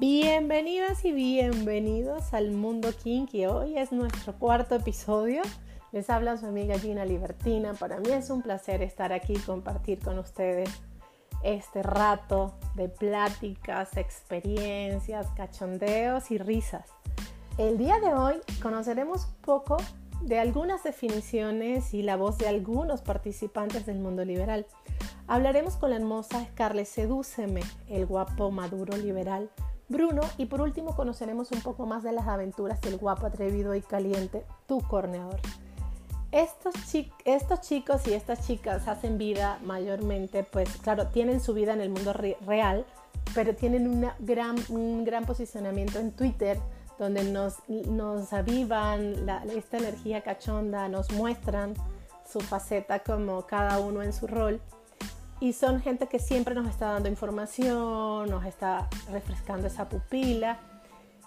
Bienvenidas y bienvenidos al Mundo Kinky. Hoy es nuestro cuarto episodio. Les habla su amiga Gina Libertina. Para mí es un placer estar aquí y compartir con ustedes este rato de pláticas, experiencias, cachondeos y risas. El día de hoy conoceremos un poco de algunas definiciones y la voz de algunos participantes del mundo liberal. Hablaremos con la hermosa Scarlett Sedúceme, el guapo maduro liberal Bruno y por último conoceremos un poco más de las aventuras del guapo atrevido y caliente Tu Corneador. Estos, chicos y estas chicas hacen vida mayormente, pues claro, tienen su vida en el mundo real, pero tienen una gran, un gran posicionamiento en Twitter donde nos, nos avivan esta energía cachonda, nos muestran su faceta como cada uno en su rol. Y son gente que siempre nos está dando información, nos está refrescando esa pupila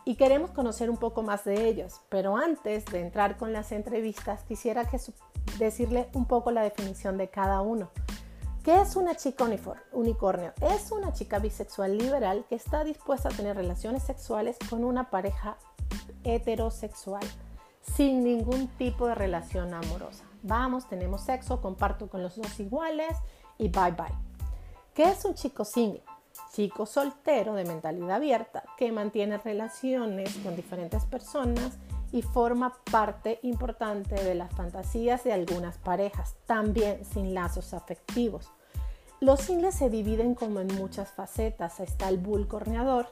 y queremos conocer un poco más de ellos. Pero antes de entrar con las entrevistas, quisiera que decirle un poco la definición de cada uno. ¿Qué es una chica unicornio? Es una chica bisexual liberal que está dispuesta a tener relaciones sexuales con una pareja heterosexual, sin ningún tipo de relación amorosa. Vamos, tenemos sexo, comparto con los dos iguales y bye bye. ¿Qué es un chico single? Chico soltero de mentalidad abierta que mantiene relaciones con diferentes personas y forma parte importante de las fantasías de algunas parejas, también sin lazos afectivos. Los singles se dividen como en muchas facetas. Está el bull corneador,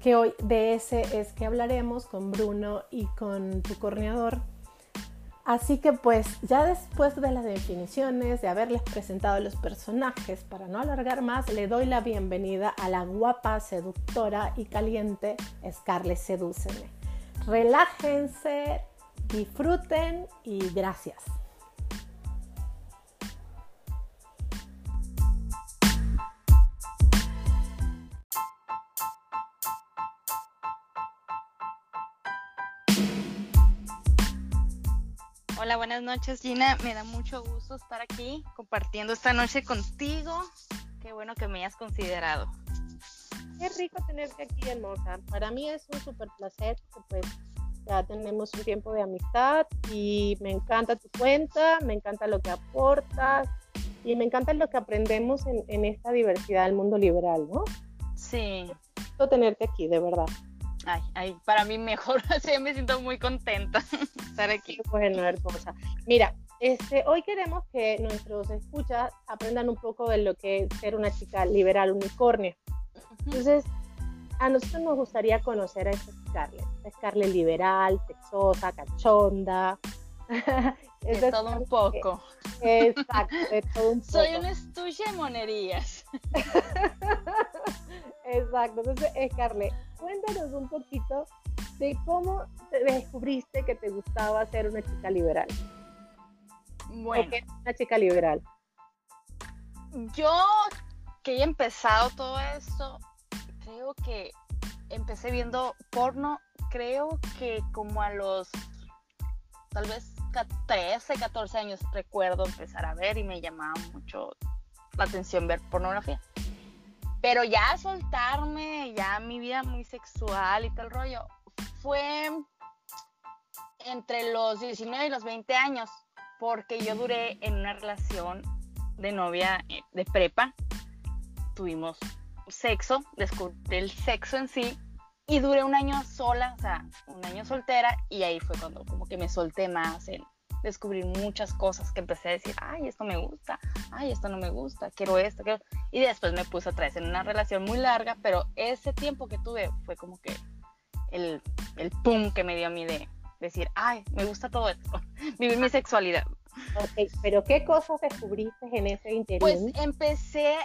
que hoy de ese es que hablaremos con Bruno y con tu corneador. Así que pues ya después de las definiciones, de haberles presentado los personajes, para no alargar más, le doy la bienvenida a la guapa, seductora y caliente Scarlett Sedúceme. Relájense, disfruten y gracias. Hola, buenas noches Gina. Me da mucho gusto estar aquí compartiendo esta noche contigo. Qué bueno que me hayas considerado. Qué rico tenerte aquí, hermosa. Para mí es un súper placer, porque pues ya tenemos un tiempo de amistad y me encanta tu cuenta, me encanta lo que aportas y me encanta lo que aprendemos en, esta diversidad del mundo liberal, ¿no? Sí. Tenerte aquí, de verdad. Ay, ay, para mí mejor, así me siento muy contenta estar aquí. Bueno, hermosa. Mira, este, hoy queremos que nuestros escuchas aprendan un poco de lo que es ser una chica liberal unicornio. Entonces, a nosotros nos gustaría conocer a esta Scarlett. Scarlett liberal, sexosa, cachonda. de todo un poco. Exacto, de todo un poco. Soy un estuche de monerías. Exacto. Entonces, Scarlett, cuéntanos un poquito de cómo descubriste que te gustaba ser una chica liberal. Bueno. una chica liberal? Yo que he empezado todo esto, creo que empecé viendo porno, creo que como a los tal vez 13, 14 años recuerdo empezar a ver y me llamaba mucho la atención ver pornografía. Pero ya soltarme, ya mi vida muy sexual y tal rollo, fue entre los 19 y los 20 años, porque yo duré en una relación de novia eh, de prepa, tuvimos sexo, descubrí el sexo en sí y duré un año sola, o sea, un año soltera y ahí fue cuando como que me solté más en descubrir muchas cosas que empecé a decir, ay, esto me gusta, ay, esto no me gusta, quiero esto, quiero... Y después me puse otra vez en una relación muy larga, pero ese tiempo que tuve fue como que el, el pum que me dio a mí de decir, ay, me gusta todo esto, vivir mi sexualidad. Ok, pero ¿qué cosas descubriste en ese interior? Pues empecé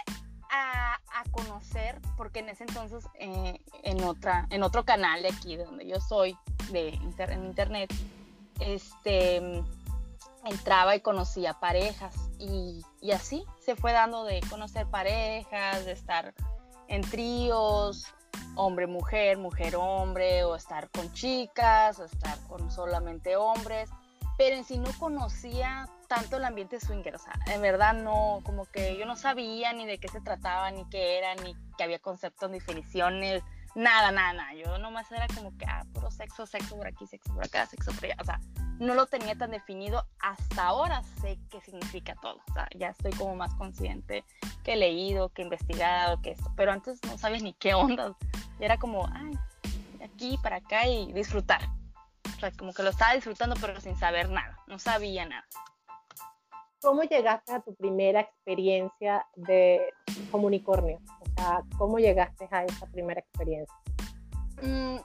a, a conocer, porque en ese entonces eh, en, otra, en otro canal de aquí, de donde yo soy, de en internet, este entraba y conocía parejas y, así se fue dando de conocer parejas, de estar en tríos, hombre-mujer, mujer-hombre, o estar con chicas, o estar con solamente hombres, pero en sí no conocía tanto el ambiente swinger, o sea, en verdad no, como que yo no sabía ni de qué se trataba, ni qué era, ni que había conceptos, ni definiciones, Nada, nada, nada. Yo nomás era como que, ah, puro sexo, sexo por aquí, sexo por acá, sexo por allá. O sea, no lo tenía tan definido. Hasta ahora sé qué significa todo. O sea, ya estoy como más consciente que he leído, que he investigado, que esto. Pero antes no sabía ni qué onda. Era como, ay, aquí para acá y disfrutar. O sea, como que lo estaba disfrutando, pero sin saber nada. No sabía nada. ¿Cómo llegaste a tu primera experiencia de comunicornio? Sea, ¿cómo llegaste a esa primera experiencia? Mm,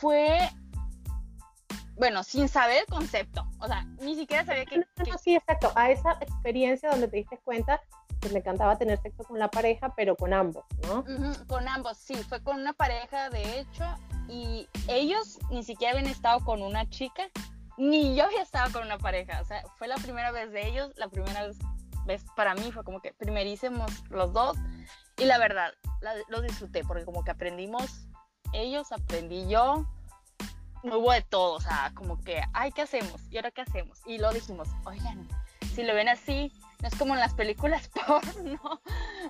fue, bueno, sin saber el concepto. O sea, ni siquiera sabía que, Sí, exacto. A esa experiencia donde te diste cuenta que me encantaba tener sexo con la pareja, pero con ambos, ¿no? con ambos, sí. Fue con una pareja, de hecho, y ellos ni siquiera habían estado con una chica ni yo había estado con una pareja, o sea, fue la primera vez de ellos, la primera vez, para mí fue como que primerísimos los dos y la verdad, los disfruté porque como que aprendimos ellos, aprendí yo, hubo de todo, o sea, como que, ay, ¿qué hacemos? ¿Y ahora qué hacemos? Y lo dijimos, oigan, si lo ven así, no es como en las películas porno.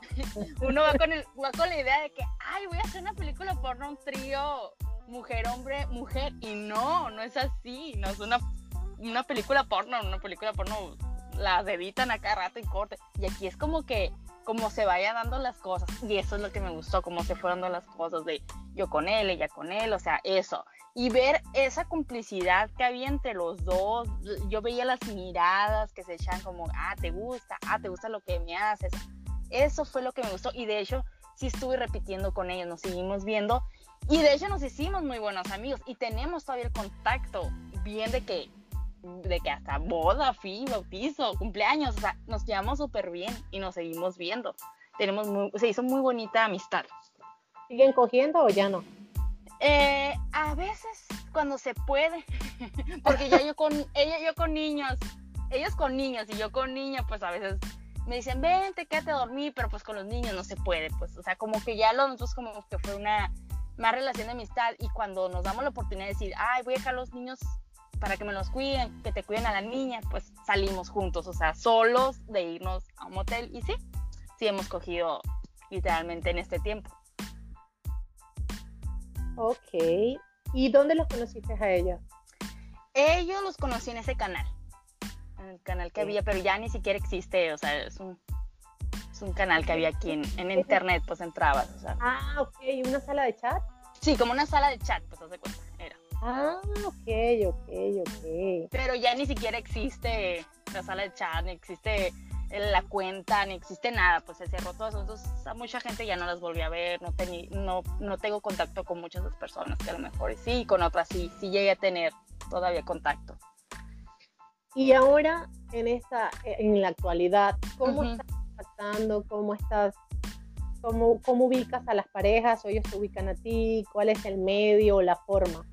Uno va con, va con la idea de que, ay, voy a hacer una película porno, un trío mujer, hombre, mujer. Y no, no es así. No es una, una película porno. Una película porno la editan a cada rato y corte. Y aquí es como que como se vayan dando las cosas. Y eso es lo que me gustó, como se fueron dando las cosas de yo con él, ella con él, o sea, eso. Y ver esa complicidad que había entre los dos. Yo veía las miradas que se echan como, ah, te gusta, ah, te gusta lo que me haces. Eso fue lo que me gustó. Y de hecho, sí estuve repitiendo con ellos, nos seguimos viendo y de hecho nos hicimos muy buenos amigos y tenemos todavía el contacto bien de que, de que hasta boda, fin, bautizo, cumpleaños, o sea, nos llevamos súper bien y nos seguimos viendo. Tenemos se hizo muy bonita amistad. ¿Siguen cogiendo o ya no? Eh, a veces cuando se puede, porque ya yo con ella yo con niños, ellos con niños y yo con niños, pues a veces me dicen, vente, quédate a dormir, pero pues con los niños no se puede, pues, o sea, como que ya los nosotros como que fue una más relación de amistad y cuando nos damos la oportunidad de decir, ay, voy a dejar a los niños para que me los cuiden, que te cuiden a la niña, pues salimos juntos, o sea, solos de irnos a un motel y sí, sí hemos cogido literalmente en este tiempo. Ok, ¿y dónde los conociste a ellos? Ellos los conocí en ese canal, en el canal que había, pero ya ni siquiera existe, o sea, es un un canal que había aquí en, internet, pues entrabas. O sea. Ah, ok, ¿una sala de chat? Sí, como una sala de chat, pues haz de cuenta. Ah, ok, ok, ok. Pero ya ni siquiera existe la sala de chat, ni existe la cuenta, ni existe nada, pues se cerró todo eso. Entonces a mucha gente ya no las volví a ver, no, no, no tengo contacto con muchas de las personas que a lo mejor sí, con otras sí, sí llegué a tener todavía contacto. Y ahora, en esta, en la actualidad, ¿cómo está cómo estás, cómo, cómo ubicas a las parejas o ellos se ubican a ti, cuál es el medio o la forma.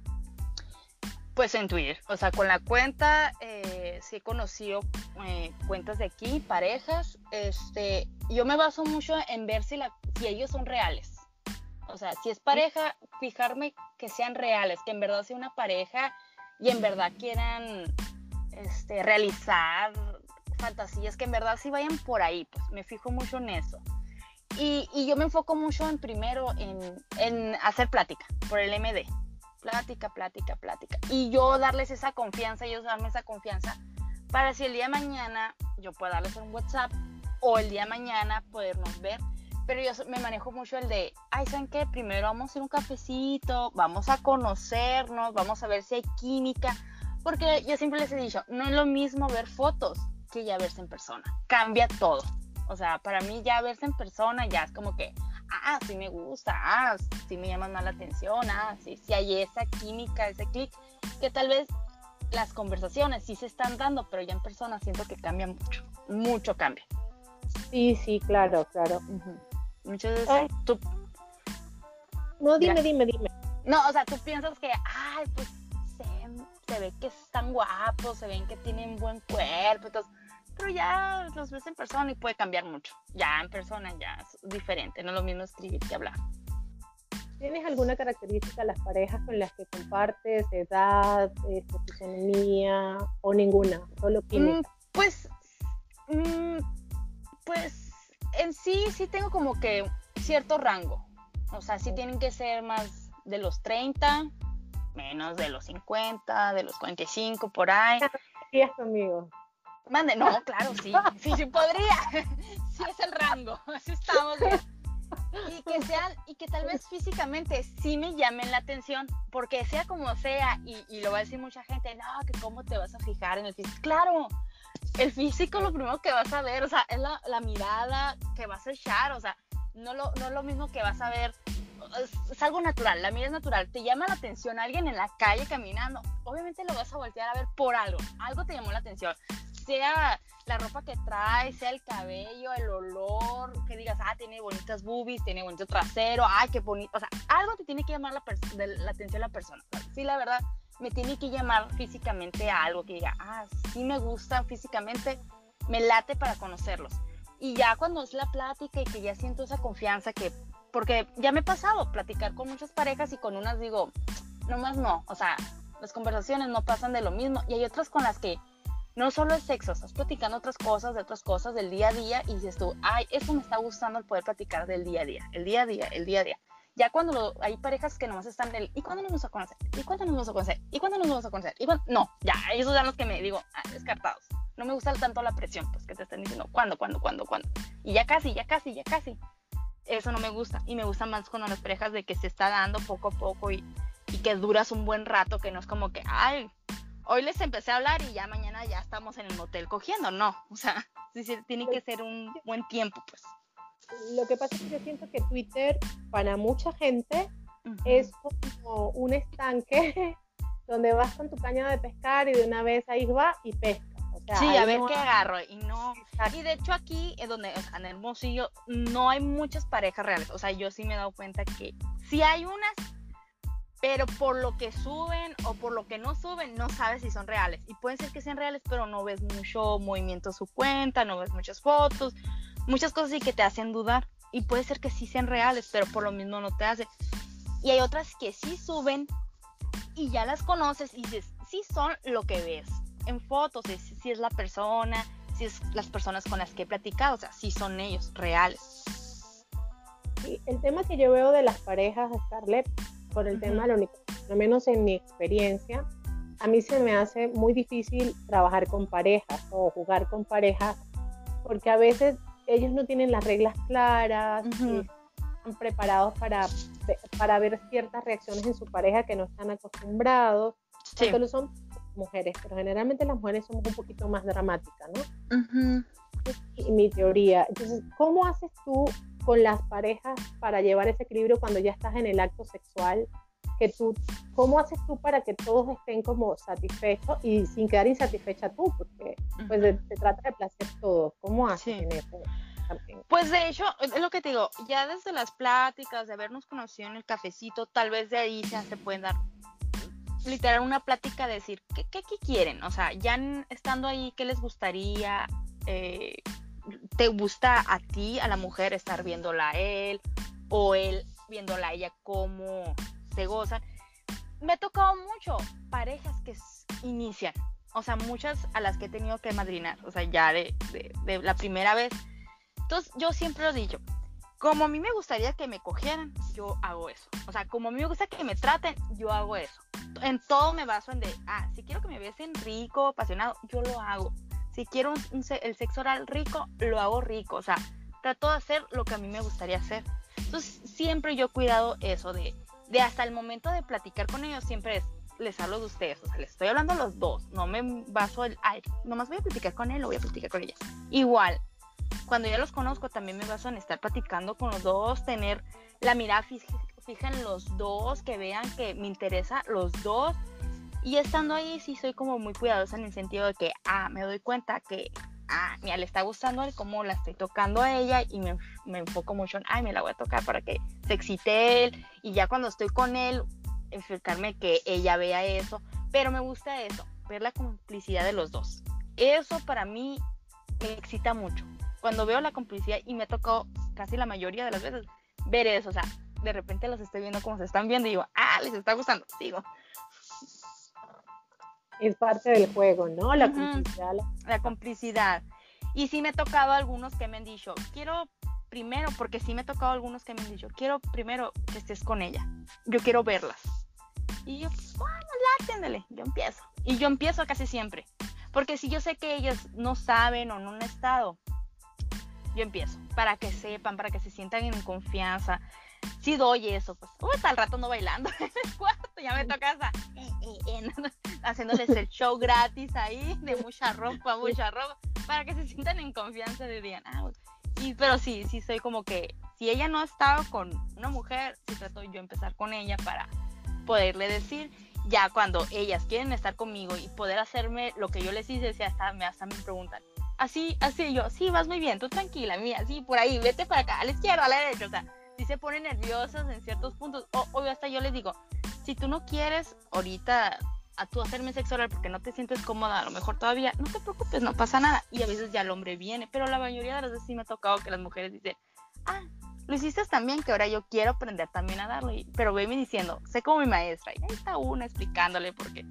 Pues en Twitter, o sea, con la cuenta eh, sí he conocido eh, cuentas de aquí, parejas. Este, yo me baso mucho en ver si, la, si ellos son reales. O sea, si es pareja, fijarme que sean reales, que en verdad sea una pareja y en verdad quieran este, realizar fantasías que en verdad sí vayan por ahí, pues me fijo mucho en eso. Y, y yo me enfoco mucho en primero en, en, hacer plática por el MD. Plática, plática, plática. Y yo darles esa confianza, ellos darme esa confianza para si el día de mañana yo pueda darles un WhatsApp o el día de mañana podernos ver. Pero yo me manejo mucho el de, ay, ¿saben qué? Primero vamos a hacer un cafecito, vamos a conocernos, vamos a ver si hay química. Porque yo siempre les he dicho, no es lo mismo ver fotos que ya verse en persona. Cambia todo. O sea, para mí ya verse en persona ya es como que, ah, sí me gusta, ah, sí me llama más la atención, ah, sí, sí hay esa química, ese clic, que tal vez las conversaciones sí se están dando, pero ya en persona siento que cambia mucho, mucho cambia. Sí, sí, claro, claro. Muchas veces tú... No, dime, dime, dime. No, o sea, tú piensas que, ay, pues se, se ve que están guapos, se ven que tienen buen cuerpo, entonces pero ya los ves en persona y puede cambiar mucho. Ya en persona ya es diferente, no es lo mismo escribir que hablar. ¿Tienes alguna característica de las parejas con las que compartes, edad, este, fisonomía o ninguna? Solo química. Mm, pues, mm, pues en sí, sí tengo como que cierto rango. O sea, sí tienen que ser más de los 30, menos de los 50, de los 45, por ahí. ¿Qué es conmigo? Mande, no, claro, sí, sí, sí podría. Sí es el rango, así estamos bien. Y que sean, y que tal vez físicamente sí me llamen la atención, porque sea como sea, y, y lo va a decir mucha gente, no, que cómo te vas a fijar en el físico. Claro, el físico lo primero que vas a ver, o sea, es la, la mirada que vas a echar, o sea, no lo, no es lo mismo que vas a ver, es, algo natural, la mirada es natural, te llama la atención alguien en la calle caminando, obviamente lo vas a voltear a ver por algo, algo te llamó la atención, sea la ropa que trae, sea el cabello, el olor, que digas, ah, tiene bonitas boobies, tiene bonito trasero, ah, qué bonito, o sea, algo te tiene que llamar la, atención a la persona, sí, la verdad, me tiene que llamar físicamente a algo que diga, ah, sí me gusta físicamente, me late para conocerlos. Y ya cuando es la plática y que ya siento esa confianza que, porque ya me he pasado platicar con muchas parejas y con unas digo, nomás no, o sea, las conversaciones no pasan de lo mismo y hay otras con las que no solo es sexo, estás platicando otras cosas, de otras cosas del día a día y dices tú, ay, eso me está gustando el poder platicar del día a día, el día a día, el día a día. Ya cuando hay parejas que nomás están del, ¿y cuándo nos vamos a conocer? ¿Y cuándo nos vamos a conocer? ¿Y cuándo nos vamos a conocer? ¿Y No, ya, esos son los que me digo, ah, descartados. No me gusta tanto la presión, pues que te estén diciendo, ¿cuándo, cuándo, cuándo, cuándo? Y ya casi, ya casi, ya casi. Eso no me gusta. Y me gusta más cuando las parejas de que se está dando poco a poco y, y que duras un buen rato, que no es como que, ay, hoy les empecé a hablar y ya mañana ya estamos en el motel cogiendo. No, o sea, sí, sí, tiene que ser un buen tiempo, pues lo que pasa es que yo siento que Twitter para mucha gente es como un estanque donde vas con tu caña de pescar y de una vez ahí va y pesca. sí, a ver qué agarro y no. Y de hecho aquí, en donde, o sea, en Hermosillo, no hay muchas parejas reales. O sea, yo sí me he dado cuenta que sí hay unas, pero por lo que suben o por lo que no suben, no sabes si son reales. Y pueden ser que sean reales, pero no ves mucho movimiento en su cuenta, no ves muchas fotos, muchas cosas que te hacen dudar y puede ser que sí sean reales, pero por lo mismo no te hace. Y hay otras que sí suben y ya las conoces y dices, sí son lo que ves en fotos, si es la persona, si es las personas con las que he platicado, o sea, si son ellos reales. El tema que yo veo de las parejas, Scarlett, por el tema, lo, lo menos en mi experiencia, a mí se me hace muy difícil trabajar con parejas o jugar con parejas, porque a veces ellos no tienen las reglas claras, están preparados para, para ver ciertas reacciones en su pareja que no están acostumbrados. Sí. Solo son mujeres, pero generalmente las mujeres somos un poquito más dramáticas, ¿no? Y mi teoría. Entonces, ¿cómo haces tú con las parejas para llevar ese equilibrio cuando ya estás en el acto sexual? Que tú, ¿Cómo haces tú para que todos estén como satisfechos y sin quedar insatisfecha tú? Porque pues se trata de placer todo. ¿Cómo haces en eso? Pues de hecho, es lo que te digo, ya desde las pláticas, de habernos conocido en el cafecito, tal vez de ahí ya se pueden dar literal una plática de decir, ¿qué, qué, quieren? O sea, ya estando ahí, ¿qué les gustaría? Eh, ¿Te gusta a ti, a la mujer, estar viéndola a él? O él viéndola a ella, cómo se gozan. Me ha tocado mucho parejas que inician, o sea, muchas a las que he tenido que madrinar, o sea, ya de, de la primera vez entonces, yo siempre lo he dicho, como a mí me gustaría que me cogieran, yo hago eso. O sea, como a mí me gusta que me traten, yo hago eso. En todo me baso en de, ah, si quiero que me besen rico, apasionado, yo lo hago. Si quiero el sexo oral rico, lo hago rico. O sea, trato de hacer lo que a mí me gustaría hacer. Entonces, siempre yo he cuidado eso de, de hasta el momento de platicar con ellos, siempre es, les hablo de ustedes, o sea, les estoy hablando a los dos, no me baso el, ay, nomás voy a platicar con él o voy a platicar con ella. Igual, cuando ya los conozco también me baso en estar platicando con los dos, tener la mirada fija, en los dos, que vean que me interesa los dos. Y estando ahí sí soy como muy cuidadosa en el sentido de que, ah, me doy cuenta que, ah, mira, le está gustando el cómo la estoy tocando a ella y me, me enfoco mucho en, ay, me la voy a tocar para que se excite él. Y ya cuando estoy con él, enfocarme que ella vea eso. Pero me gusta eso, ver la complicidad de los dos. Eso para mí me excita mucho cuando veo la complicidad y me tocó casi la mayoría de las veces ver eso, o sea, de repente los estoy viendo como se están viendo y digo, ah, les está gustando, sigo. Es parte del juego, ¿no? La complicidad. La complicidad. Y sí me he tocado algunos que me han dicho, quiero primero, porque sí me ha tocado algunos que me han dicho, quiero primero que estés con ella, yo quiero verlas. Y yo, bueno, látenle, yo empiezo. Y yo empiezo casi siempre. Porque si yo sé que ellas no saben o no han estado, yo empiezo. Para que sepan, para que se sientan en confianza. Si doy eso, pues, uy, el rato no bailando. En el cuarto, ya me toca hasta, eh, eh, haciéndoles el show gratis ahí, de mucha ropa, mucha ropa, para que se sientan en confianza de digan, ah, y, pero sí, sí soy como que, si ella no ha estado con una mujer, sí trato yo empezar con ella para poderle decir, ya cuando ellas quieren estar conmigo y poder hacerme lo que yo les hice, si hasta me, hasta me preguntan, así, así yo, sí, vas muy bien, tú tranquila, mía, sí, por ahí, vete para acá, a la izquierda, a la derecha, o sea, si se ponen nerviosas en ciertos puntos, o, obvio hasta yo les digo, si tú no quieres ahorita a tú hacerme sexo oral porque no te sientes cómoda, a lo mejor todavía, no te preocupes, no pasa nada. Y a veces ya el hombre viene, pero la mayoría de las veces sí me ha tocado que las mujeres dicen, ah, lo hiciste también, que ahora yo quiero aprender también a darlo. pero venme diciendo, sé como mi maestra, y ahí está una explicándole porque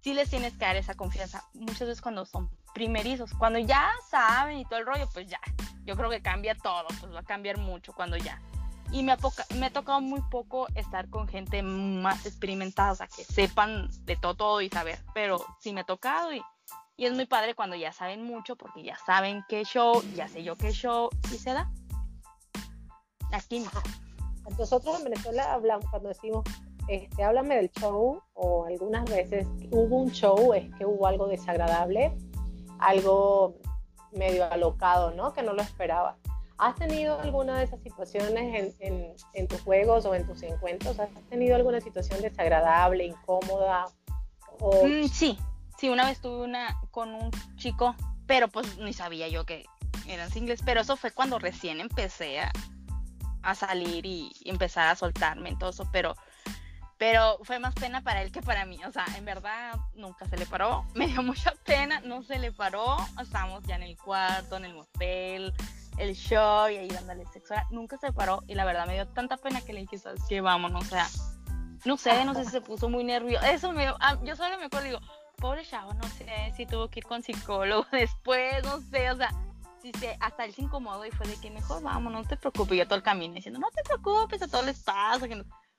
sí les tienes que dar esa confianza. Muchas veces cuando son primerizos, cuando ya saben y todo el rollo, pues ya, yo creo que cambia todo, pues va a cambiar mucho cuando ya y me ha, me ha tocado muy poco estar con gente más experimentada, o sea, que sepan de todo, todo y saber, pero sí me ha tocado y, es muy padre cuando ya saben mucho porque ya saben qué show, ya sé yo qué show y se da. Aquí Nosotros en Venezuela hablamos, cuando decimos, este, háblame del show, o algunas veces hubo un show, es que hubo algo desagradable, algo medio alocado, ¿no? Que no lo esperaba. ¿Has tenido alguna de esas situaciones en, tus juegos o en tus encuentros? ¿Has tenido alguna situación desagradable, incómoda? Mm, sí, sí, una vez tuve una con un chico, pero pues ni sabía yo que eran singles, pero eso fue cuando recién empecé a, salir y, empezar a soltarme en todo eso, pero, pero fue más pena para él que para mí, o sea, en verdad nunca se le paró, me dio mucha pena, no se le paró, estábamos ya en el cuarto, en el motel, el show y ahí dándole sexo. Nunca se paró y la verdad me dio tanta pena que le dije, ¿sabes qué? Vámonos, o sea, no sé, no sé si se puso muy nervioso. Eso me ah, yo solo me acuerdo digo, pobre chavo, no sé si tuvo que ir con psicólogo después, no sé, o sea, si se, hasta él se incomodó y fue de que mejor vámonos, no te preocupes, yo todo el camino diciendo, no te preocupes, a todos les pasa,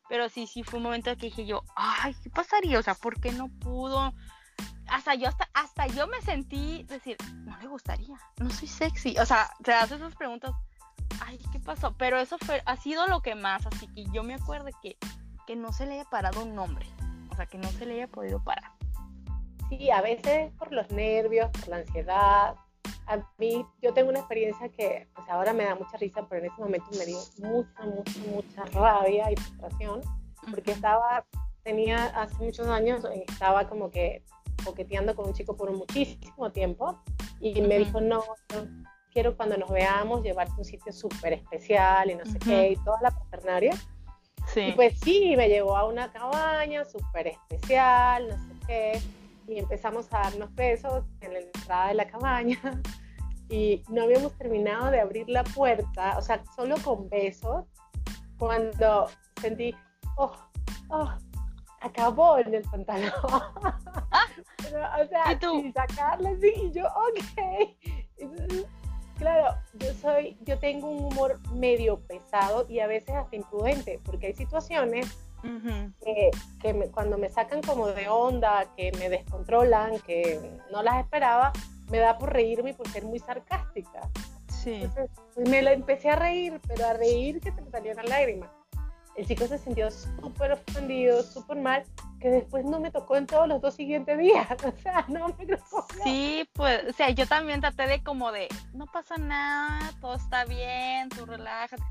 pero sí, sí fue un momento que dije yo, ay, ¿qué pasaría? O sea, ¿por qué no pudo? Hasta yo hasta, hasta yo me sentí decir, no le gustaría, no soy sexy. O sea, te das esas preguntas, ay, ¿qué pasó? Pero eso fue, ha sido lo que más, así que yo me acuerdo que, que no se le haya parado un nombre, o sea, que no se le haya podido parar. Sí, a veces por los nervios, por la ansiedad. A mí, yo tengo una experiencia que pues ahora me da mucha risa, pero en ese momento me dio mucha, mucha, mucha rabia y frustración, porque estaba, tenía hace muchos años, estaba como que coqueteando con un chico por muchísimo tiempo y me dijo, no, quiero cuando nos veamos llevarte a un sitio súper especial y no sé qué, y toda la paternaria. Sí. Y pues sí, me llevó a una cabaña súper especial, no sé qué, y empezamos a darnos besos en la entrada de la cabaña y no habíamos terminado de abrir la puerta, o sea, solo con besos, cuando sentí, oh, oh, acabó en el pantalón. o sea, ¿Y tú? sacarle así, y yo, ok. claro, yo soy, yo tengo un humor medio pesado y a veces hasta imprudente, porque hay situaciones que, cuando me sacan como de onda, que me descontrolan, que no las esperaba, me da por reírme y por ser muy sarcástica. Sí. Entonces, me lo empecé a reír, pero a reír que te me una lágrima el chico se sintió súper ofendido, súper mal, que después no me tocó en todos los dos siguientes días. O sea, no me tocó. Sí, pues, o sea, yo también traté de como de, no pasa nada, todo está bien, tú relájate.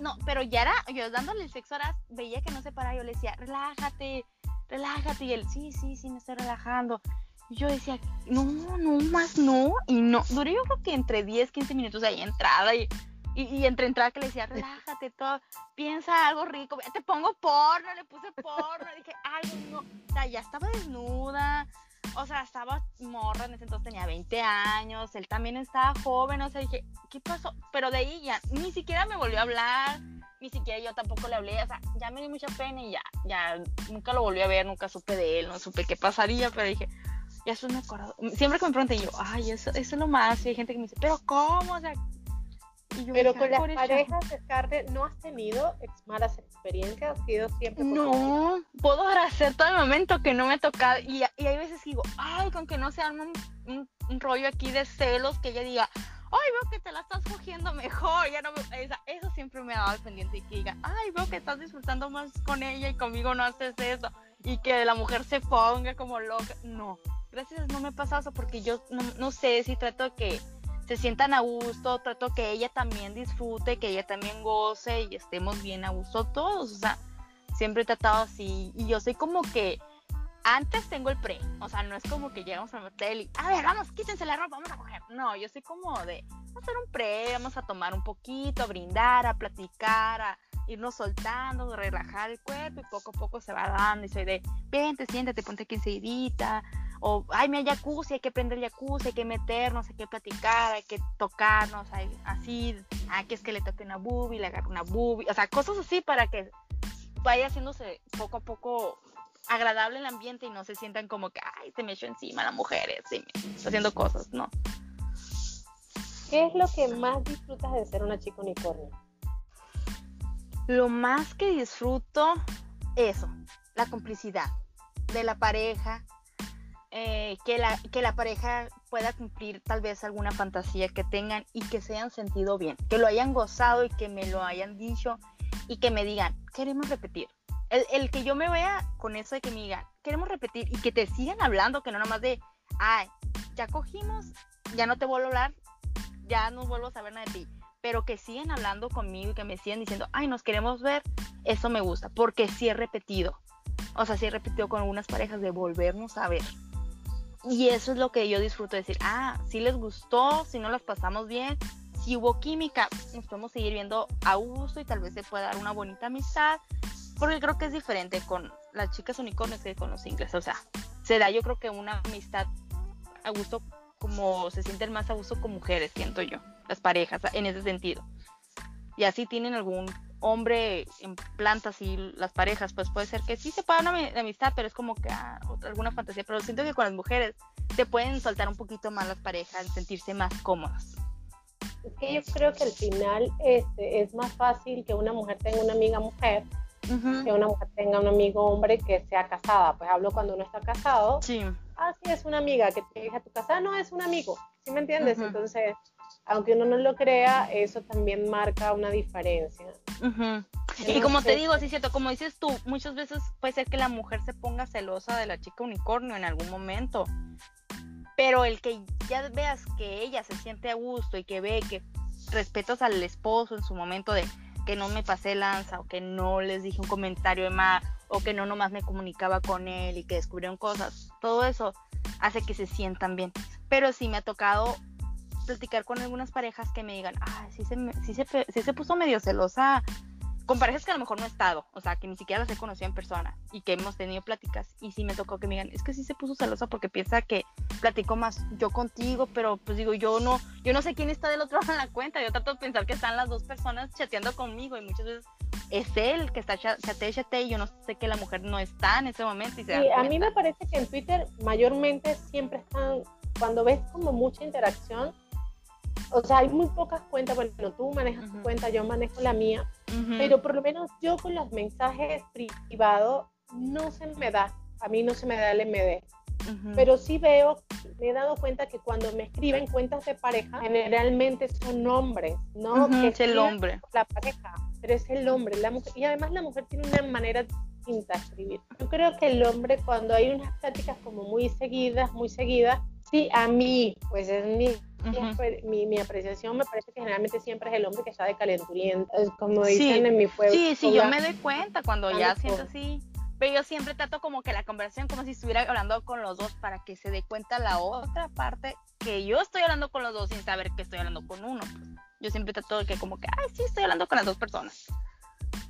no, pero ya era, yo dándole el sexo ahora veía que no se paraba, yo le decía, relájate, relájate, y él, sí, sí, sí, me estoy relajando. Y yo decía, no, no, más no, y no, duré yo creo que entre 10, 15 minutos ahí entrada y y, entre entrada que le decía, relájate, todo, piensa algo rico, te pongo porno, le puse porno, dije, ay, no, o sea, ya estaba desnuda, o sea, estaba morra, en ese entonces tenía 20 años, él también estaba joven, o sea, dije, ¿qué pasó? Pero de ahí ya, ni siquiera me volvió a hablar, ni siquiera yo tampoco le hablé, o sea, ya me dio mucha pena y ya, ya, nunca lo volví a ver, nunca supe de él, no supe qué pasaría, pero dije, ya eso me acuerdo, siempre que me preguntan yo, ay, eso, eso es lo más, y hay gente que me dice, pero ¿cómo? O sea, Pero con las parejas, Scarlett, ¿no has tenido malas experiencias? ¿Has sido siempre No, puedo agradecer todo el momento que no me ha tocado. Y, y hay veces que digo, ay, con que no sea un, un, rollo aquí de celos, que ella diga, ay, veo que te la estás cogiendo mejor. Ya no eso siempre me ha dado al pendiente. Y que diga, ay, veo que estás disfrutando más con ella y conmigo no haces eso. Y que la mujer se ponga como loca. No, gracias, no me pasa eso porque yo no, no sé si trato de que se sientan a gusto, trato que ella también disfrute, que ella también goce y estemos bien a gusto todos, o sea, siempre he tratado así y yo soy como que antes tengo el pre, o sea, no es como que llegamos al hotel y, a ver, vamos, quítense la ropa, vamos a coger. No, yo soy como de, vamos a hacer un pre, vamos a tomar un poquito, a brindar, a platicar, a irnos soltando, relajar el cuerpo y poco a poco se va dando y soy de, vente, siéntate, ponte aquí enseguidita, o, ay, me hay jacuzzi, hay que prender jacuzzi, hay que meternos, hay que platicar, hay que tocarnos, así, ah, que es que le toque una boobie, le agarre una boobie, o sea, cosas así para que vaya haciéndose poco a poco agradable el ambiente y no se sientan como que, ay, se me echó encima la mujer, sí, está haciendo cosas, no. ¿Qué es lo que más disfrutas de ser una chica unicornio? Lo más que disfruto, eso, la complicidad de la pareja, eh, que, la, que la pareja pueda cumplir tal vez alguna fantasía que tengan y que se hayan sentido bien, que lo hayan gozado y que me lo hayan dicho y que me digan, queremos repetir. El, el que yo me vea con eso de que me digan, queremos repetir y que te sigan hablando, que no nomás de, ay, ya cogimos, ya no te vuelvo a hablar, ya no vuelvo a saber nada de ti, pero que sigan hablando conmigo y que me sigan diciendo, ay, nos queremos ver, eso me gusta, porque sí he repetido. O sea, sí he repetido con algunas parejas de volvernos a ver. Y eso es lo que yo disfruto decir, ah, si les gustó, si no las pasamos bien, si hubo química, nos podemos seguir viendo a gusto y tal vez se pueda dar una bonita amistad, porque creo que es diferente con las chicas unicornios que con los ingleses, o sea, se da yo creo que una amistad a gusto como se sienten más a gusto con mujeres, siento yo, las parejas, en ese sentido. Y así tienen algún hombre en plantas y las parejas, pues puede ser que sí se pueda una amistad, pero es como que ah, alguna fantasía. Pero siento que con las mujeres se pueden soltar un poquito más las parejas, sentirse más cómodas. Es que yo creo que al final este, es más fácil que una mujer tenga una amiga mujer que una mujer tenga un amigo hombre que sea casada. Pues hablo cuando uno está casado. Sí. Ah, sí, es una amiga que te deja a tu casa. no, es un amigo. ¿Sí me entiendes? Entonces, aunque uno no lo crea, eso también marca una diferencia. y como te digo, sí, cierto, como dices tú, muchas veces puede ser que la mujer se ponga celosa de la chica unicornio en algún momento, pero el que ya veas que ella se siente a gusto y que ve que respetas al esposo en su momento de que no me pasé lanza o que no les dije un comentario de más o que no nomás me comunicaba con él y que descubrieron cosas, todo eso hace que se sientan bien. Pero sí me ha tocado platicar con algunas parejas que me digan, ah, sí se, sí se, sí se puso medio celosa con parejas que a lo mejor no he estado, o sea, que ni siquiera las he conocido en persona y que hemos tenido pláticas y sí me tocó que me digan, es que sí se puso celosa porque piensa que platico más yo contigo, pero pues digo, yo no, yo no sé quién está del otro lado en la cuenta, yo trato de pensar que están las dos personas chateando conmigo y muchas veces es él que está chate, chate y yo no sé que la mujer no está en ese momento. Y sí, a mí me parece que en Twitter mayormente siempre están, cuando ves como mucha interacción, o sea, hay muy pocas cuentas, bueno, tú manejas tu cuenta, yo manejo la mía, pero por lo menos yo con los mensajes privados no se me da, a mí no se me da el MD. Pero sí veo, me he dado cuenta que cuando me escriben cuentas de pareja, generalmente son hombres, ¿no? que es el hombre. La pareja, pero es el hombre. La mujer, y además la mujer tiene una manera distinta de escribir. Yo creo que el hombre, cuando hay unas pláticas como muy seguidas, muy seguidas, sí, a mí, pues es mi mi, mi, apreciación me parece que generalmente siempre es el hombre que está de calenturiento, como dicen en mi pueblo. Sí, sí, yo me doy cuenta cuando ya siento así. Pero yo siempre trato como que la conversación como si estuviera hablando con los dos para que se dé cuenta la otra parte que yo estoy hablando con los dos sin saber que estoy hablando con uno. Yo siempre trato de que como que, ay, sí, estoy hablando con las dos personas.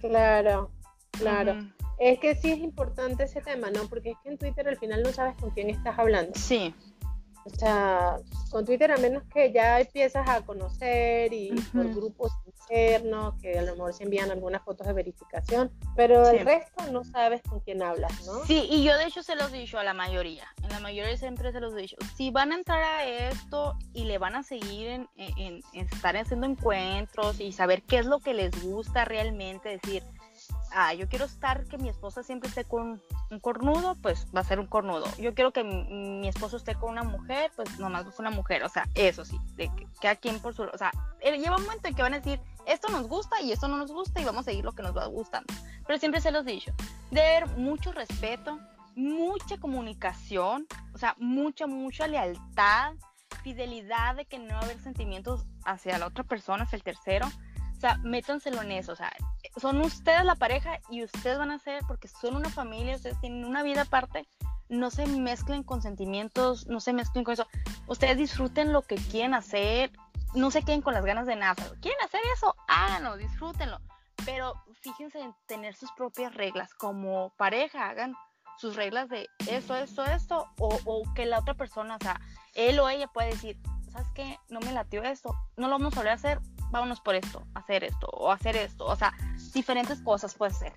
Claro, claro. Es que sí es importante ese tema, ¿no? Porque es que en Twitter al final no sabes con quién estás hablando. Sí. O sea, con Twitter a menos que ya empiezas a conocer y por grupos internos que a lo mejor se envían algunas fotos de verificación, pero el resto no sabes con quién hablas, ¿no? Sí, y yo de hecho se los he dicho a la mayoría, en la mayoría siempre se los he dicho, si van a entrar a esto y le van a seguir en, en estar haciendo encuentros y saber qué es lo que les gusta realmente, decir, ah, yo quiero estar, que mi esposa siempre esté con un cornudo, pues va a ser un cornudo. Yo quiero que mi, esposo esté con una mujer, pues nomás con una mujer. O sea, eso sí, de que cada quien por su... O sea, lleva un momento en que van a decir, esto nos gusta y esto no nos gusta y vamos a seguir lo que nos va gustando. Pero siempre se los he dicho, de haber mucho respeto, mucha comunicación, o sea, mucha, mucha lealtad, fidelidad de que no va a haber sentimientos hacia la otra persona, hacia el tercero sea, métanselo en eso, o sea, son ustedes la pareja y ustedes van a ser, porque son una familia, ustedes tienen una vida aparte, no se mezclen con sentimientos, no se mezclen con eso. Ustedes disfruten lo que quieren hacer, no se queden con las ganas de nada. ¿Quieren hacer eso? Háganlo, disfrútenlo. Pero fíjense en tener sus propias reglas. Como pareja, hagan sus reglas de eso, esto, esto, o, o que la otra persona, o sea, él o ella puede decir, ¿sabes qué? No me latió esto, no lo vamos a volver a hacer, vámonos por esto, hacer esto o hacer esto, o sea, diferentes cosas puede ser.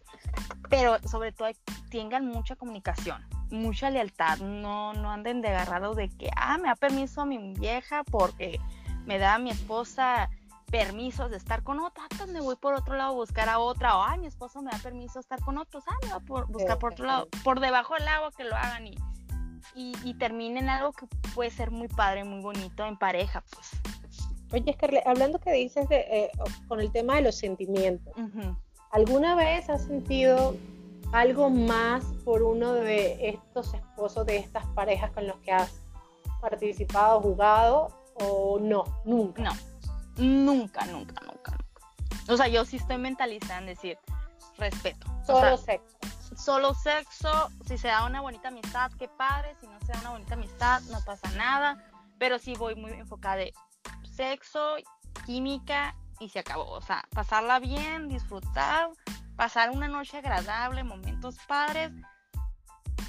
Pero sobre todo tengan mucha comunicación, mucha lealtad, no, no anden de agarrado de que, ah, me da permiso a mi vieja porque me da a mi esposa permisos de estar con otra, pues me voy por otro lado a buscar a otra, o ay, mi esposo me da permiso de estar con otros, ah, me va a buscar por otro lado, por debajo del agua que lo hagan y, y, y terminen algo que puede ser muy padre, muy bonito en pareja, pues. Oye, Scarlett, hablando que dices de, eh, con el tema de los sentimientos, ¿alguna vez has sentido algo más por uno de estos esposos, de estas parejas con los que has participado, jugado, o no? Nunca. No, nunca, nunca, nunca. O sea, yo sí estoy mentalizada en decir respeto. Solo sexo. Solo sexo, si se da una bonita amistad, qué padre, si no se da una bonita amistad, no pasa nada, pero sí voy muy enfocada de sexo, química y se acabó. O sea, pasarla bien, disfrutar, pasar una noche agradable, momentos padres,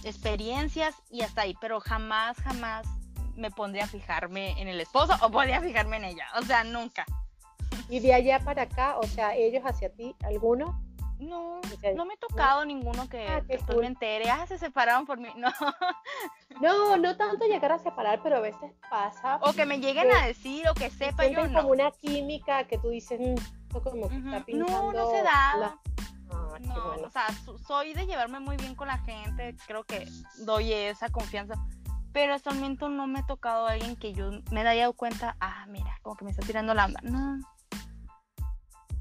experiencias y hasta ahí. Pero jamás, jamás me pondría a fijarme en el esposo o podría fijarme en ella. O sea, nunca. ¿Y de allá para acá, o sea, ellos hacia ti, alguno? No, no me he tocado ninguno que ah, después me entere, ah, se separaron por mí. No. no, no tanto llegar a separar, pero a veces pasa. O que me lleguen a decir, o que sepa yo. No. como una química que tú dices, mm, como que está pintando. No, no se da. Ah, no, o sea, soy de llevarme muy bien con la gente, creo que doy esa confianza. Pero hasta el momento no me ha tocado a alguien que yo me haya dado cuenta, ah, mira, como que me está tirando la onda. No,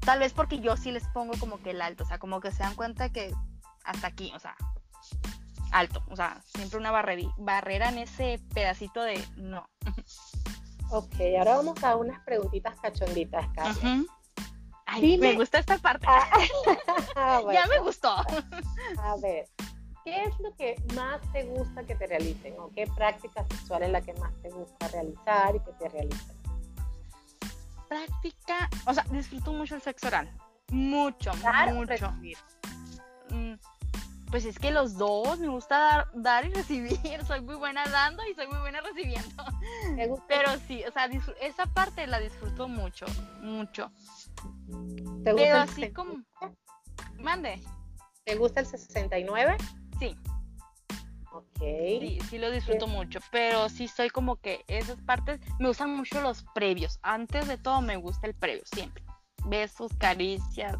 Tal vez porque yo sí les pongo como que el alto, o sea, como que se dan cuenta que hasta aquí, o sea, alto, o sea, siempre una barrera en ese pedacito de no. Ok, ahora vamos a unas preguntitas cachonditas, Carlos. Ay, me gusta esta parte. Ah, ah, ya me gustó. A ver, ¿qué es lo que más te gusta que te realicen? ¿O qué práctica sexual es la que más te gusta realizar y que te realicen? Práctica, o sea, disfruto mucho el sexo oral. Mucho, mucho. Mm, pues es que los dos me gusta dar, dar, y recibir. Soy muy buena dando y soy muy buena recibiendo. Pero sí, o sea, esa parte la disfruto mucho, mucho. ¿Te gusta Pero así como. Mande. ¿Te gusta el 69? Sí. Sí, sí lo disfruto mucho, pero sí soy como que esas partes, me gustan mucho los previos. Antes de todo me gusta el previo, siempre. Besos, caricias.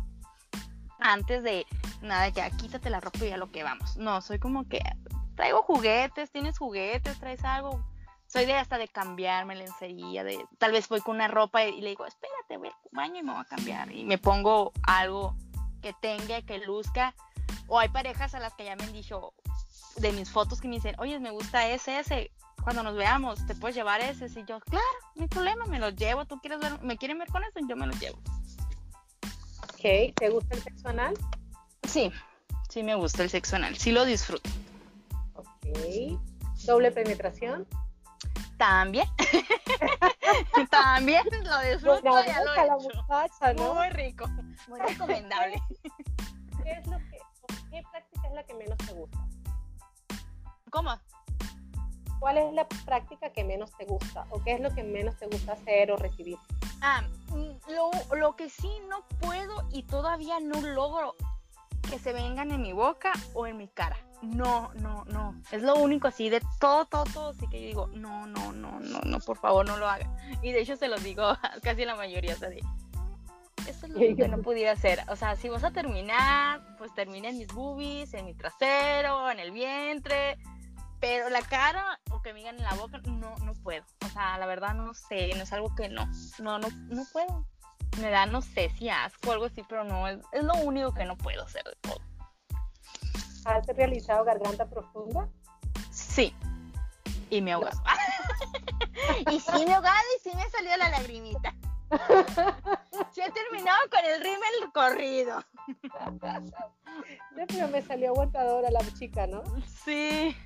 Antes de nada, ya quítate la ropa y ya lo que vamos. No, soy como que traigo juguetes, tienes juguetes, traes algo. Soy de hasta de cambiarme lencería, de tal vez voy con una ropa y, le digo, espérate, voy al baño y me voy a cambiar. Y me pongo algo que tenga, que luzca. O hay parejas a las que ya me han dicho, de mis fotos que me dicen, oye, me gusta ese, ese, cuando nos veamos, ¿te puedes llevar ese? Y yo, claro, no hay problema, me lo llevo, tú quieres ver, me quieren ver con eso, yo me lo llevo. Ok, ¿te gusta el sexo anal? Sí, sí me gusta el sexo anal, sí lo disfruto. Ok, ¿doble penetración? También, también lo disfruto, ya lo he hecho. Muy rico, muy recomendable. ¿Qué es lo que, qué práctica es la que menos te gusta? ¿Cómo? ¿cuál es la práctica que menos te gusta? ¿O qué es lo que menos te gusta hacer o recibir? Ah, mm, lo, lo que sí no puedo y todavía no logro que se vengan en mi boca o en mi cara. No, no, no. Es lo único así de todo, todo, todo. Así que yo digo, no, no, no, no, no, por favor, no lo hagan. Y de hecho se los digo casi la mayoría. O sea, de, eso es lo que no pudiera hacer. O sea, si vas a terminar, pues termina en mis boobies, en mi trasero, en el vientre. Pero la cara o que me digan en la boca, no, no puedo. O sea, la verdad no sé, no es algo que no, no, no, no puedo. Me da, no sé si asco o algo así, pero no, es, es lo único que no puedo hacer de todo. ¿Has realizado garganta profunda? Sí. Y me ahogado. y sí me ahogado y sí me salió la lagrimita. Sí he terminado con el rímel corrido. No, pero me salió aguantadora la chica, ¿no? Sí.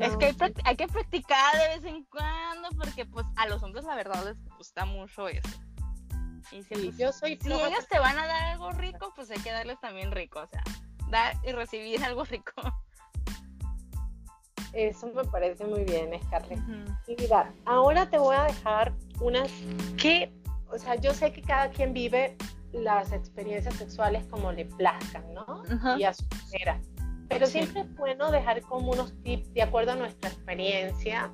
Es que hay, que practicar de vez en cuando porque pues a los hombres la verdad les gusta mucho eso. Y si, Sí, pues, yo soy si ellos te van a dar algo rico, pues hay que darles también rico, o sea, dar y recibir algo rico. Eso me parece muy bien, Scarlett. Y mira, ahora te voy a dejar unas que, o sea, yo sé que cada quien vive las experiencias sexuales como le plazcan, ¿no? Ajá. Y a su manera. Pero siempre es bueno dejar como unos tips de acuerdo a nuestra experiencia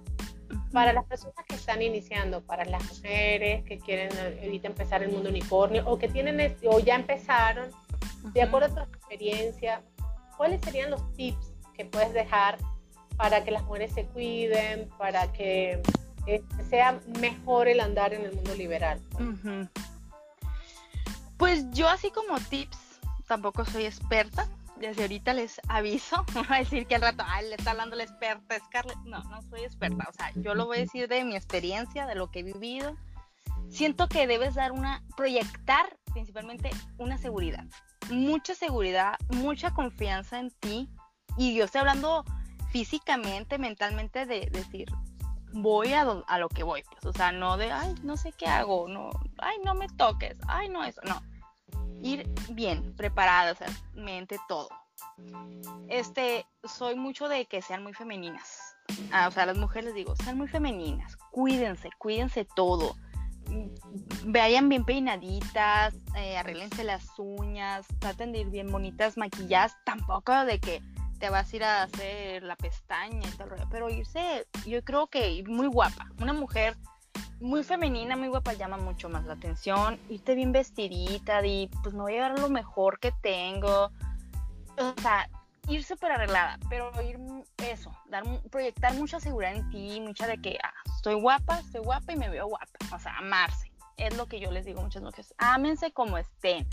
para las personas que están iniciando, para las mujeres que quieren ahorita empezar el mundo unicornio o que tienen o ya empezaron, de acuerdo a tu experiencia, ¿cuáles serían los tips que puedes dejar para que las mujeres se cuiden, para que eh, sea mejor el andar en el mundo liberal? Pues yo así como tips, tampoco soy experta. Desde ahorita les aviso, no voy a decir que al rato, ay, le está hablando la experta Scarlett. No, no soy experta. O sea, yo lo voy a decir de mi experiencia, de lo que he vivido. Siento que debes dar una, proyectar principalmente una seguridad. Mucha seguridad, mucha confianza en ti. Y yo estoy hablando físicamente, mentalmente, de decir, voy a, a lo que voy, pues, o sea, no de, ay, no sé qué hago, no, ay, no me toques, ay, no eso, no. Ir bien, preparada, o mente, todo. Este, soy mucho de que sean muy femeninas. Ah, o sea, a las mujeres les digo, sean muy femeninas, cuídense, cuídense todo. Vayan bien peinaditas, eh, arréglense las uñas, traten de ir bien bonitas, maquilladas, tampoco de que te vas a ir a hacer la pestaña y tal pero irse, yo creo que muy guapa, una mujer muy femenina, muy guapa llama mucho más la atención, irte bien vestidita, de pues me voy a llevar lo mejor que tengo, o sea, ir súper arreglada, pero ir eso, dar, proyectar mucha seguridad en ti, mucha de que ah, estoy guapa, estoy guapa y me veo guapa, o sea, amarse, es lo que yo les digo muchas mujeres, ámense como estén,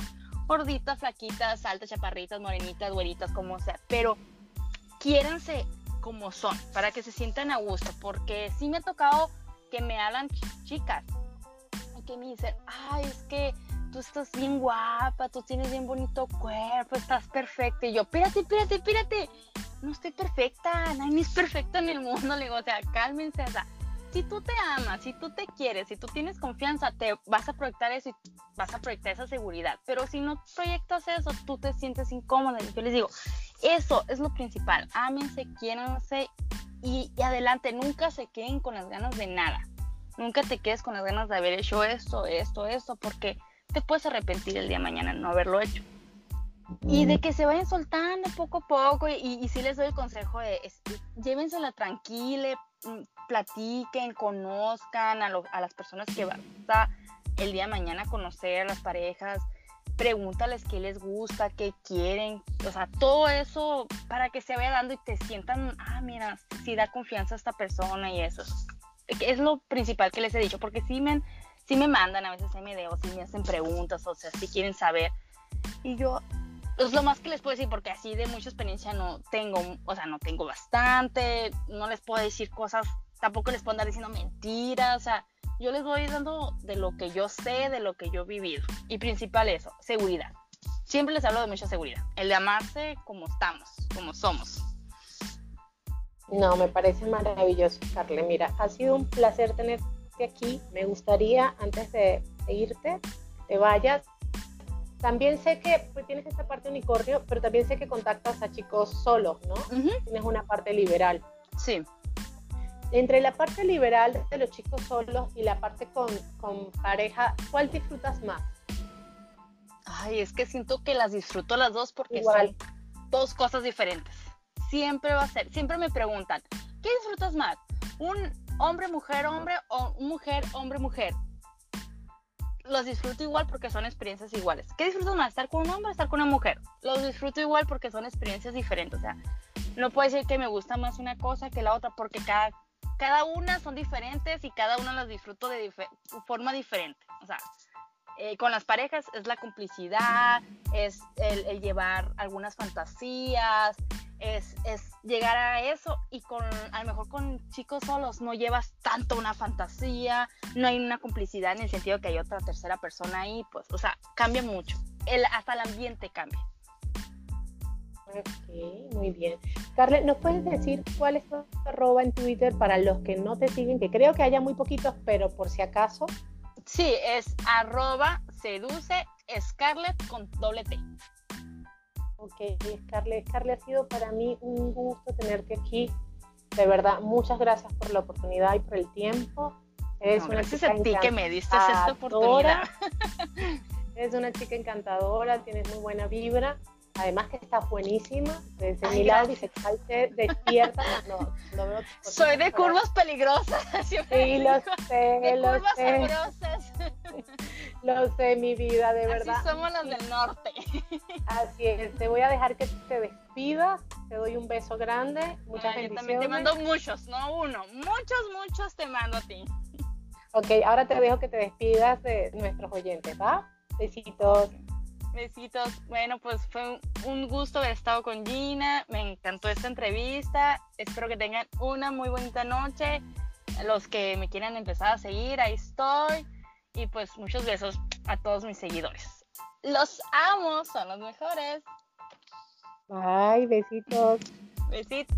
gorditas, flaquitas, altas, chaparritas, morenitas, güeritas, como sea, pero quiéranse como son, para que se sientan a gusto, porque sí me ha tocado que me hablan ch- chicas y que me dicen, ay, es que tú estás bien guapa, tú tienes bien bonito cuerpo, estás perfecta. Y yo, espérate, espérate, espérate, no estoy perfecta, nadie es perfecto en el mundo. Le digo, o sea, cálmense, si tú te amas, si tú te quieres, si tú tienes confianza, te vas a proyectar eso y vas a proyectar esa seguridad. Pero si no proyectas eso, tú te sientes incómoda. Yo les digo, eso es lo principal. Ámense, quiéranse y, y adelante. Nunca se queden con las ganas de nada. Nunca te quedes con las ganas de haber hecho esto, esto, esto, porque te puedes arrepentir el día de mañana no haberlo hecho. Y de que se vayan soltando poco a poco. Y, y sí les doy el consejo de es- llévensela tranquila, mm, platiquen, conozcan a, lo- a las personas que van a el día de mañana conocer, a las parejas, pregúntales qué les gusta, qué quieren, o sea, todo eso para que se vaya dando y te sientan, ah, mira, sí da confianza a esta persona y eso. Es lo principal que les he dicho, porque sí me, sí me mandan a veces MDO, sí me hacen preguntas, o sea, si quieren saber. Y yo, es lo más que les puedo decir, porque así de mucha experiencia no tengo, o sea, no tengo bastante, no les puedo decir cosas, tampoco les puedo andar diciendo mentiras, o sea, yo les voy dando de lo que yo sé, de lo que yo he vivido. Y principal eso, seguridad. Siempre les hablo de mucha seguridad. El de amarse como estamos, como somos. No, me parece maravilloso, Carle. Mira, ha sido un placer tenerte aquí. Me gustaría, antes de, de irte, te vayas. También sé que pues, tienes esta parte unicornio, pero también sé que contactas a chicos solos, ¿no? Tienes una parte liberal. Sí. Entre la parte liberal de los chicos solos y la parte con, con pareja, ¿cuál disfrutas más? Ay, es que siento que las disfruto las dos porque son dos cosas diferentes. Siempre va a ser, siempre me preguntan, ¿qué disfrutas más? ¿Un hombre, mujer, hombre o mujer, hombre, mujer? Los disfruto igual porque son experiencias iguales. ¿Qué disfrutas más? ¿Estar con un hombre o estar con una mujer? Los disfruto igual porque son experiencias diferentes. O sea, no puedo decir que me gusta más una cosa que la otra porque cada, cada una son diferentes y cada una las disfruto de forma diferente. O sea, eh, con las parejas es la complicidad, es el, llevar algunas fantasías, es, es, llegar a eso y con a lo mejor con chicos solos no llevas tanto una fantasía, no hay una complicidad en el sentido que hay otra tercera persona ahí, pues, o sea, cambia mucho, el, hasta el ambiente cambia. Ok, muy bien. Carle, ¿nos puedes decir cuál es tu arroba en Twitter para los que no te siguen? Que creo que haya muy poquitos, pero por si acaso. Sí, es arroba seduce Scarlett con doble T. Ok, Scarlett, Scarlett, ha sido para mí un gusto tenerte aquí. De verdad, muchas gracias por la oportunidad y por el tiempo. Es una gracias a ti que me diste esta oportunidad. Eres una chica encantadora, tienes muy buena vibra Además que está buenísima, desde mi lado y se despierta. No, no, veo Soy de curvas peligrosas. Sí, lo sé, lo curvas sé. Lo sé, mi vida, de verdad. Así somos los del norte. Así es, te voy a dejar que te despidas, te doy un beso grande, muchas Ay, Yo también te mando muchos, no uno, muchos, muchos te mando a ti. Ok, ahora te dejo que te despidas de nuestros oyentes, ¿va? Besitos. Besitos. Bueno, pues fue un gusto haber estado con Gina. Me encantó esta entrevista. Espero que tengan una muy bonita noche. Los que me quieran empezar a seguir, ahí estoy. Y pues muchos besos a todos mis seguidores. Los amo, son los mejores. Bye, besitos. Besitos.